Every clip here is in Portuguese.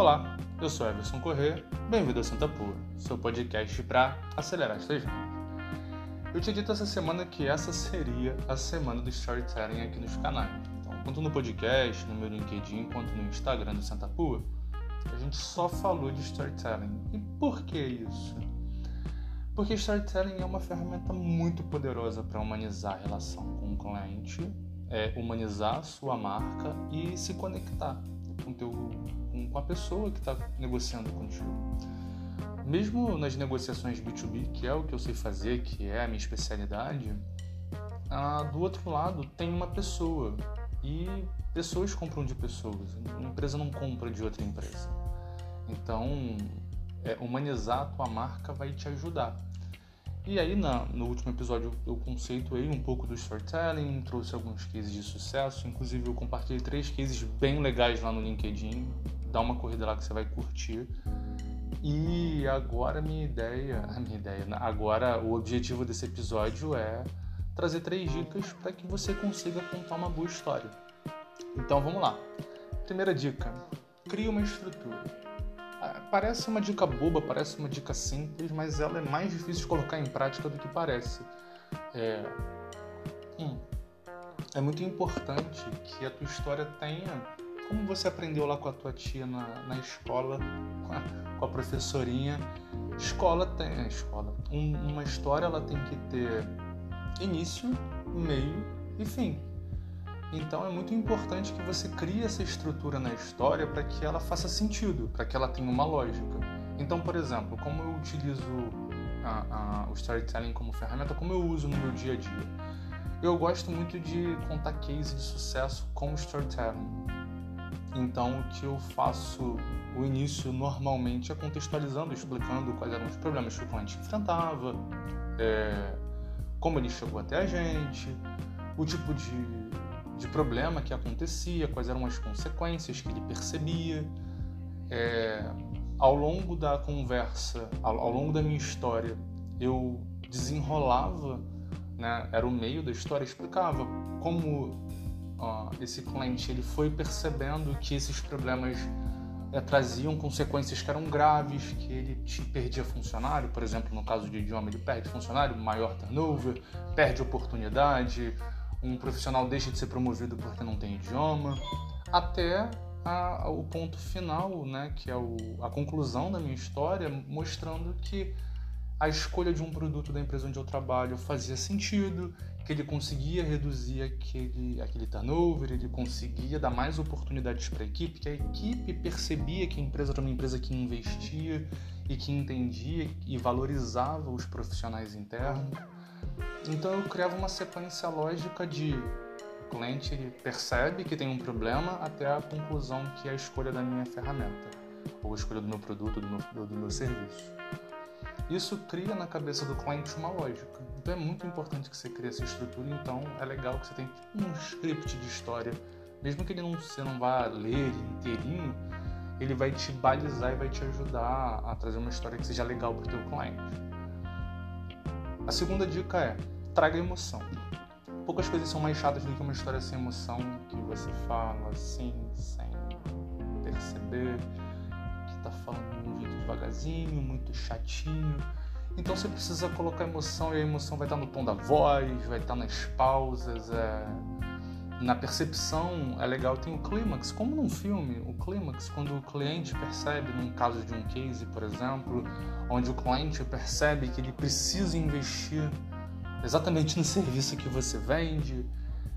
Olá, eu sou Everson Corrêa, bem-vindo a Santa Pua, seu podcast para acelerar as suas. Eu tinha dito essa semana que essa seria a semana do storytelling aqui nos canais. Então, tanto no podcast, no meu LinkedIn, quanto no Instagram do Santa Pua, a gente só falou de storytelling. E por que isso? Porque storytelling é uma ferramenta muito poderosa para humanizar a relação com o cliente, é, humanizar a sua marca e se conectar com, teu, com, a pessoa que está negociando contigo. Mesmo nas negociações B2B, que é o que eu sei fazer, que é a minha especialidade, ah, do outro lado tem uma pessoa e pessoas compram de pessoas. Uma empresa não compra de outra empresa. Então, é, humanizar a tua marca vai te ajudar. E aí, na, no último episódio, eu conceituei um pouco do storytelling, trouxe alguns cases de sucesso. Inclusive, eu compartilhei três cases bem legais lá no LinkedIn. Dá uma corrida lá que você vai curtir. E agora, minha ideia, minha ideia, né? agora o objetivo desse episódio é trazer três dicas para que você consiga contar uma boa história. Então, vamos lá. Primeira dica: crie uma estrutura. Parece uma dica boba, parece uma dica simples, mas ela é mais difícil de colocar em prática do que parece. É, hum, é muito importante que a tua história tenha, como você aprendeu lá com a tua tia na, na escola, com a, com a professorinha, escola tem, escola, um, uma história ela tem que ter início, meio e fim. Então é muito importante que você crie essa estrutura na história para que ela faça sentido, para que ela tenha uma lógica. Então, por exemplo, como eu utilizo a, a, o storytelling como ferramenta, como eu uso no meu dia a dia. Eu gosto muito de contar cases de sucesso com storytelling. Então, o que eu faço, o início normalmente é contextualizando, explicando quais eram os problemas que o cliente enfrentava, é, como ele chegou até a gente, o tipo de de problema que acontecia, quais eram as consequências que ele percebia. É, ao longo da conversa, ao, ao, longo da minha história, eu desenrolava, né, era o meio da história, explicava como ó, esse cliente ele foi percebendo que esses problemas é, traziam consequências que eram graves, que ele te perdia funcionário, por exemplo, no caso de idioma, ele perde funcionário, maior turnover, perde oportunidade, um profissional deixa de ser promovido porque não tem idioma, até a, o ponto final, né, que é o, a conclusão da minha história, mostrando que a escolha de um produto da empresa onde eu trabalho fazia sentido, que ele conseguia reduzir aquele, aquele turnover, ele conseguia dar mais oportunidades para a equipe, que a equipe percebia que a empresa era uma empresa que investia e que entendia e valorizava os profissionais internos. Então eu criava uma sequência lógica de o cliente percebe que tem um problema até a conclusão que é a escolha da minha ferramenta, ou a escolha do meu produto, do meu, do meu serviço. Isso cria na cabeça do cliente uma lógica. Então é muito importante que você crie essa estrutura, então é legal que você tenha um script de história. Mesmo que ele não, você não vá ler inteirinho, ele vai te balizar e vai te ajudar a trazer uma história que seja legal para o teu cliente. A segunda dica é traga emoção. Poucas coisas são mais chatas do que uma história sem emoção, que você fala assim, sem perceber, que tá falando de um jeito devagarzinho, muito chatinho. Então você precisa colocar emoção e a emoção vai estar no tom da voz, vai estar nas pausas, é... na percepção. É legal, tem o clímax, como num filme, o clímax, quando o cliente percebe, num caso de um case, por exemplo, onde o cliente percebe que ele precisa investir exatamente no serviço que você vende.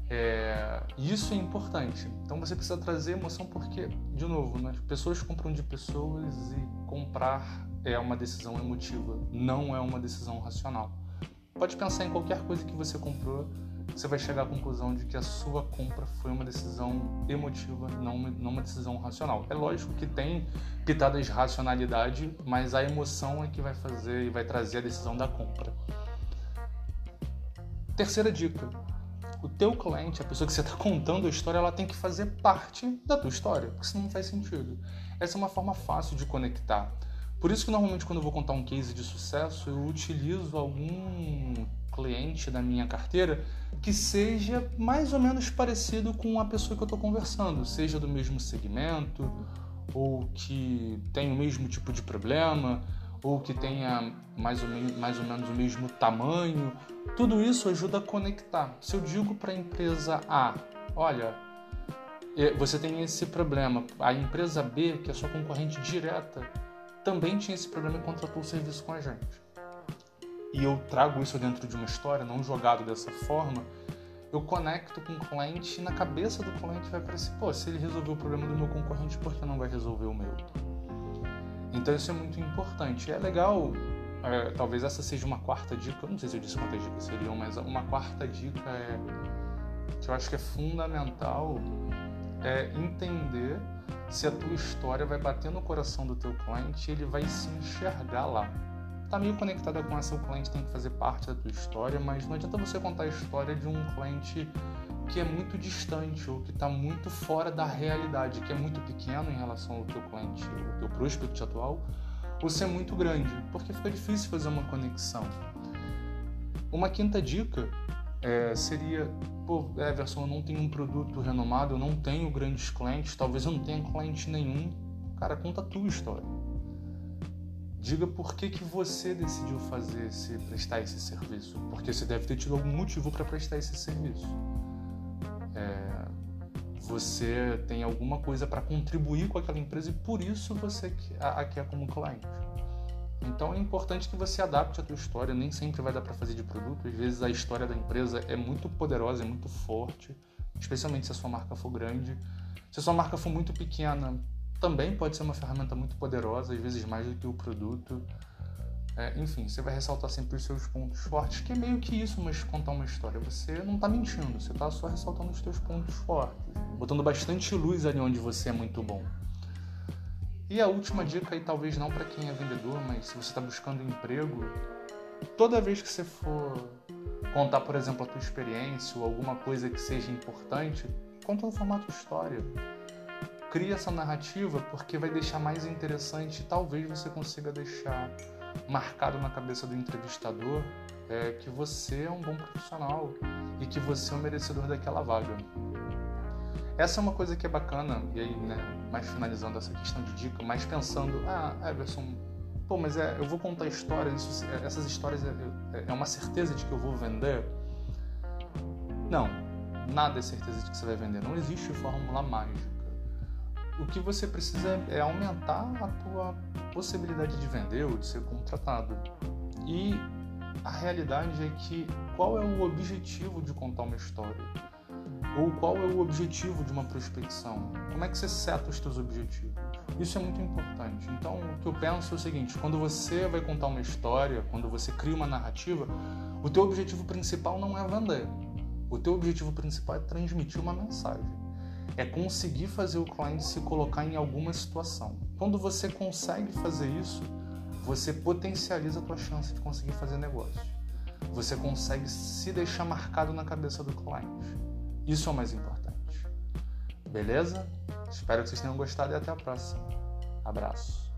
É, isso é importante. Então você precisa trazer emoção porque, de novo, né, pessoas compram de pessoas e comprar é uma decisão emotiva, não é uma decisão racional. Pode pensar em qualquer coisa que você comprou, você vai chegar à conclusão de que a sua compra foi uma decisão emotiva, não uma, não uma decisão racional. É lógico que tem pitadas de racionalidade, mas a emoção é que vai fazer e vai trazer a decisão da compra. Terceira dica: o teu cliente, a pessoa que você está contando a história, ela tem que fazer parte da tua história, porque senão não faz sentido. Essa é uma forma fácil de conectar. Por isso que normalmente quando eu vou contar um case de sucesso, eu utilizo algum cliente da minha carteira que seja mais ou menos parecido com a pessoa que eu estou conversando, seja do mesmo segmento ou que tem o mesmo tipo de problema, ou que tenha mais ou, menos, mais ou menos o mesmo tamanho. Tudo isso ajuda a conectar. Se eu digo para a empresa A, olha, é, você tem esse problema, a empresa B, que é sua concorrente direta, também tinha esse problema e contratou o serviço com a gente. E eu trago isso dentro de uma história, não jogado dessa forma, eu conecto com o cliente e na cabeça do cliente vai parecer, pô, se ele resolveu o problema do meu concorrente, por que não vai resolver o meu? Então isso é muito importante. É legal, é, talvez essa seja uma quarta dica, eu não sei se eu disse quantas dicas seriam, mas uma quarta dica é que eu acho que é fundamental é entender se a tua história vai bater no coração do teu cliente ele vai se enxergar lá está meio conectada com essa, o cliente tem que fazer parte da tua história, mas não adianta você contar a história de um cliente que é muito distante ou que está muito fora da realidade, que é muito pequeno em relação ao teu cliente, ao teu prospect atual, ou ser muito grande, porque fica difícil fazer uma conexão. Uma quinta dica é, seria, pô, Everson, eu não tenho um produto renomado, eu não tenho grandes clientes, talvez eu não tenha cliente nenhum. Cara, conta a tua história Diga por que, que você decidiu fazer esse, prestar esse serviço. Porque você deve ter tido algum motivo para prestar esse serviço. É, você tem alguma coisa para contribuir com aquela empresa e por isso você a quer como cliente. Então é importante que você adapte a tua história. Nem sempre vai dar para fazer de produto. Às vezes a história da empresa é muito poderosa, é muito forte, especialmente se a sua marca for grande. Se a sua marca for muito pequena, também pode ser uma ferramenta muito poderosa, às vezes mais do que o produto. É, enfim, você vai ressaltar sempre os seus pontos fortes, que é meio que isso, mas contar uma história. Você não está mentindo, você está só ressaltando os seus pontos fortes, botando bastante luz ali onde você é muito bom. E a última dica aí, talvez não para quem é vendedor, mas se você está buscando emprego, toda vez que você for contar, por exemplo, a tua experiência ou alguma coisa que seja importante, conta no formato história cria essa narrativa porque vai deixar mais interessante e talvez você consiga deixar marcado na cabeça do entrevistador é, que você é um bom profissional e que você é um merecedor daquela vaga. Essa é uma coisa que é bacana, e aí, né, mais finalizando essa questão de dica, mais pensando, ah, Everson, pô, mas é, eu vou contar histórias, isso, essas histórias é, é, é uma certeza de que eu vou vender? Não, nada é certeza de que você vai vender, não existe fórmula mágica o que você precisa é aumentar a tua possibilidade de vender ou de ser contratado. E a realidade é que qual é o objetivo de contar uma história? Ou qual é o objetivo de uma prospecção? Como é que você seta os teus objetivos? Isso é muito importante. Então, o que eu penso é o seguinte: quando você vai contar uma história, quando você cria uma narrativa, o teu objetivo principal não é vender. O teu objetivo principal é transmitir uma mensagem é conseguir fazer o cliente se colocar em alguma situação. Quando você consegue fazer isso, você potencializa a tua chance de conseguir fazer negócio. Você consegue se deixar marcado na cabeça do cliente. Isso é o mais importante. Beleza? Espero que vocês tenham gostado e até a próxima. Abraço.